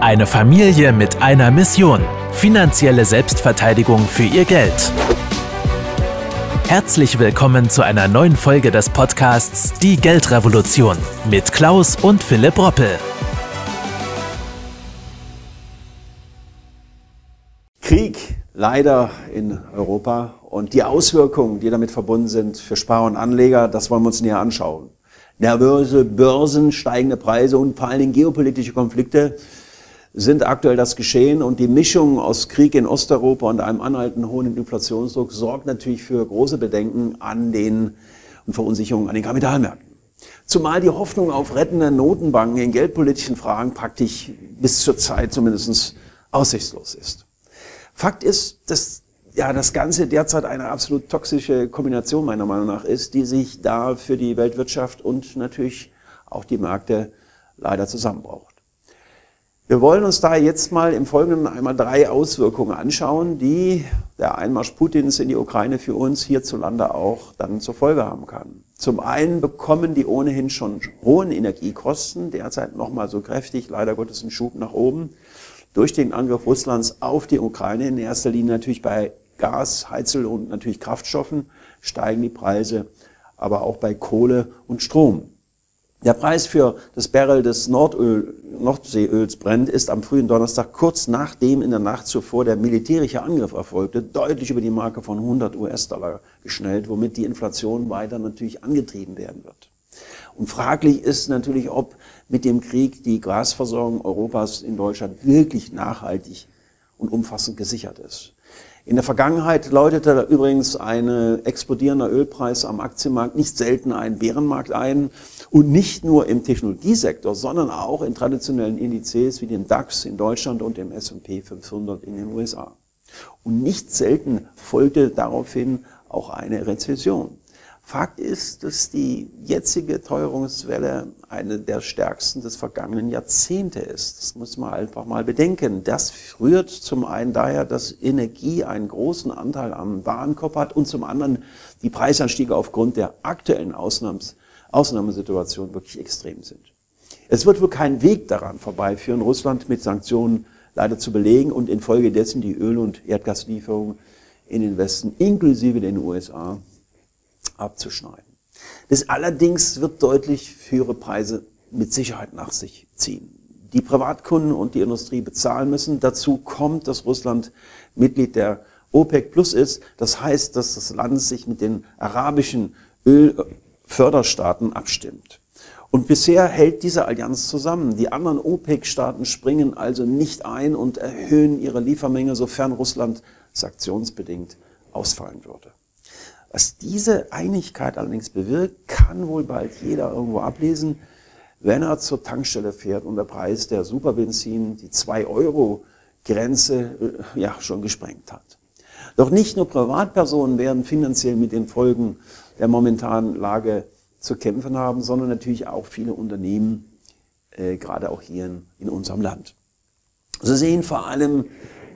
Eine Familie mit einer Mission. Finanzielle Selbstverteidigung für ihr Geld. Herzlich willkommen zu einer neuen Folge des Podcasts Die Geldrevolution mit Klaus und Philipp Roppel. Krieg leider in Europa und die Auswirkungen, die damit verbunden sind für Sparer und Anleger, das wollen wir uns näher anschauen. Nervöse Börsen, steigende Preise und vor allen Dingen geopolitische Konflikte sind aktuell das Geschehen und die Mischung aus Krieg in Osteuropa und einem anhaltenden hohen Inflationsdruck sorgt natürlich für große Bedenken an den und Verunsicherungen an den Kapitalmärkten. Zumal die Hoffnung auf rettende Notenbanken in geldpolitischen Fragen praktisch bis zur Zeit zumindest aussichtslos ist. Fakt ist, dass ja, das Ganze derzeit eine absolut toxische Kombination meiner Meinung nach ist, die sich da für die Weltwirtschaft und natürlich auch die Märkte leider zusammenbraucht. Wir wollen uns da jetzt mal im Folgenden einmal drei Auswirkungen anschauen, die der Einmarsch Putins in die Ukraine für uns hierzulande auch dann zur Folge haben kann. Zum einen bekommen die ohnehin schon hohen Energiekosten derzeit nochmal so kräftig, leider Gottes einen Schub nach oben, durch den Angriff Russlands auf die Ukraine, in erster Linie natürlich bei Gas, Heizel und natürlich Kraftstoffen steigen die Preise, aber auch bei Kohle und Strom. Der Preis für das Barrel des Nordöl, Nordseeöls brennt ist am frühen Donnerstag, kurz nachdem in der Nacht zuvor der militärische Angriff erfolgte, deutlich über die Marke von 100 US-Dollar geschnellt, womit die Inflation weiter natürlich angetrieben werden wird. Und fraglich ist natürlich, ob mit dem Krieg die Gasversorgung Europas in Deutschland wirklich nachhaltig und umfassend gesichert ist. In der Vergangenheit läutete übrigens ein explodierender Ölpreis am Aktienmarkt nicht selten einen Bärenmarkt ein. Und nicht nur im Technologiesektor, sondern auch in traditionellen Indizes wie dem DAX in Deutschland und dem S&P 500 in den USA. Und nicht selten folgte daraufhin auch eine Rezession. Fakt ist, dass die jetzige Teuerungswelle eine der stärksten des vergangenen Jahrzehnte ist. Das muss man einfach mal bedenken. Das rührt zum einen daher, dass Energie einen großen Anteil am Warenkorb hat und zum anderen die Preisanstiege aufgrund der aktuellen Ausnahms Ausnahmesituation wirklich extrem sind. Es wird wohl kein Weg daran vorbeiführen, Russland mit Sanktionen leider zu belegen und infolgedessen die Öl- und Erdgaslieferungen in den Westen inklusive den USA abzuschneiden. Das allerdings wird deutlich höhere Preise mit Sicherheit nach sich ziehen. Die Privatkunden und die Industrie bezahlen müssen. Dazu kommt, dass Russland Mitglied der OPEC Plus ist. Das heißt, dass das Land sich mit den arabischen Ölförderstaaten abstimmt. Und bisher hält diese Allianz zusammen. Die anderen OPEC-Staaten springen also nicht ein und erhöhen ihre Liefermenge, sofern Russland sanktionsbedingt ausfallen würde. Was diese Einigkeit allerdings bewirkt, kann wohl bald jeder irgendwo ablesen, wenn er zur Tankstelle fährt und der Preis der Superbenzin die 2-Euro-Grenze äh, ja, schon gesprengt hat. Doch nicht nur Privatpersonen werden finanziell mit den Folgen der momentanen Lage zu kämpfen haben, sondern natürlich auch viele Unternehmen, äh, gerade auch hier in, in unserem Land. Sie sehen vor allem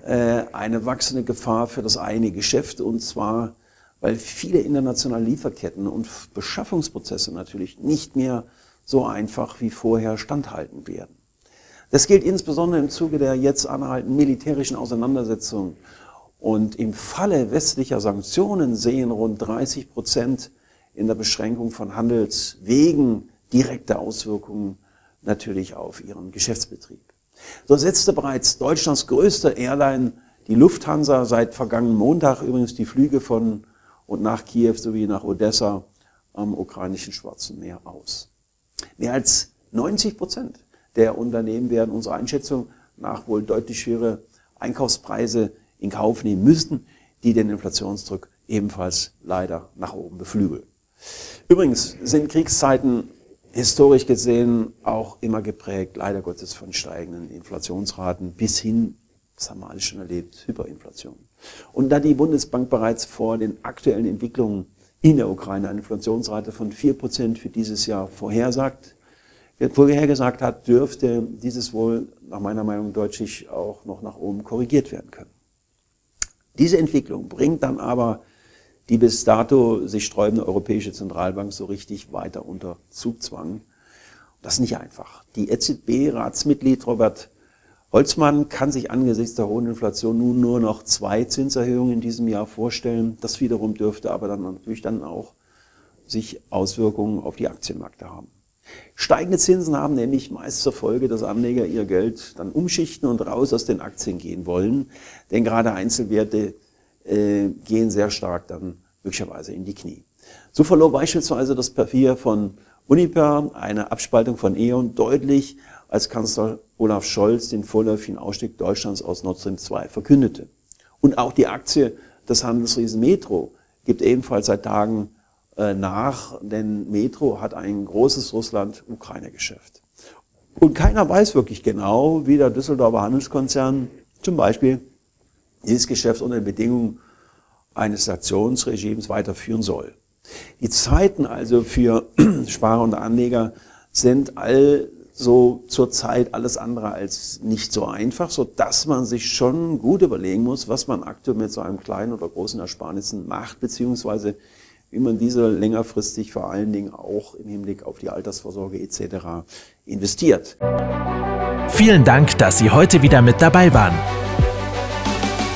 äh, eine wachsende Gefahr für das eigene Geschäft und zwar weil viele internationale Lieferketten und Beschaffungsprozesse natürlich nicht mehr so einfach wie vorher standhalten werden. Das gilt insbesondere im Zuge der jetzt anhaltenden militärischen Auseinandersetzungen. Und im Falle westlicher Sanktionen sehen rund 30 Prozent in der Beschränkung von Handelswegen direkte Auswirkungen natürlich auf ihren Geschäftsbetrieb. So setzte bereits Deutschlands größte Airline, die Lufthansa, seit vergangenen Montag übrigens die Flüge von und nach Kiew sowie nach Odessa am ukrainischen Schwarzen Meer aus. Mehr als 90 Prozent der Unternehmen werden unserer Einschätzung nach wohl deutlich höhere Einkaufspreise in Kauf nehmen müssten, die den Inflationsdruck ebenfalls leider nach oben beflügeln. Übrigens sind Kriegszeiten historisch gesehen auch immer geprägt, leider Gottes, von steigenden Inflationsraten bis hin, das haben wir alles schon erlebt, Hyperinflation. Und da die Bundesbank bereits vor den aktuellen Entwicklungen in der Ukraine eine Inflationsrate von 4% für dieses Jahr vorhersagt, vorhergesagt hat, dürfte dieses wohl nach meiner Meinung deutlich auch noch nach oben korrigiert werden können. Diese Entwicklung bringt dann aber die bis dato sich sträubende Europäische Zentralbank so richtig weiter unter Zugzwang. Das ist nicht einfach. Die EZB-Ratsmitglied Robert Holzmann kann sich angesichts der hohen Inflation nun nur noch zwei Zinserhöhungen in diesem Jahr vorstellen. Das wiederum dürfte aber dann natürlich dann auch sich Auswirkungen auf die Aktienmärkte haben. Steigende Zinsen haben nämlich meist zur Folge, dass Anleger ihr Geld dann umschichten und raus aus den Aktien gehen wollen. Denn gerade Einzelwerte äh, gehen sehr stark dann möglicherweise in die Knie. So verlor beispielsweise das Papier von Uniper, eine Abspaltung von E.ON, deutlich, als Kanzler Olaf Scholz den vorläufigen Ausstieg Deutschlands aus Nord Stream 2 verkündete. Und auch die Aktie des Handelsriesen Metro gibt ebenfalls seit Tagen äh, nach, denn Metro hat ein großes Russland-Ukraine-Geschäft. Und keiner weiß wirklich genau, wie der Düsseldorfer Handelskonzern zum Beispiel dieses Geschäft unter den Bedingungen eines Sanktionsregimes weiterführen soll. Die Zeiten also für Sparer und Anleger sind also zurzeit alles andere als nicht so einfach, so dass man sich schon gut überlegen muss, was man aktuell mit so einem kleinen oder großen Ersparnissen macht, beziehungsweise wie man diese längerfristig vor allen Dingen auch im Hinblick auf die Altersvorsorge etc. investiert. Vielen Dank, dass Sie heute wieder mit dabei waren.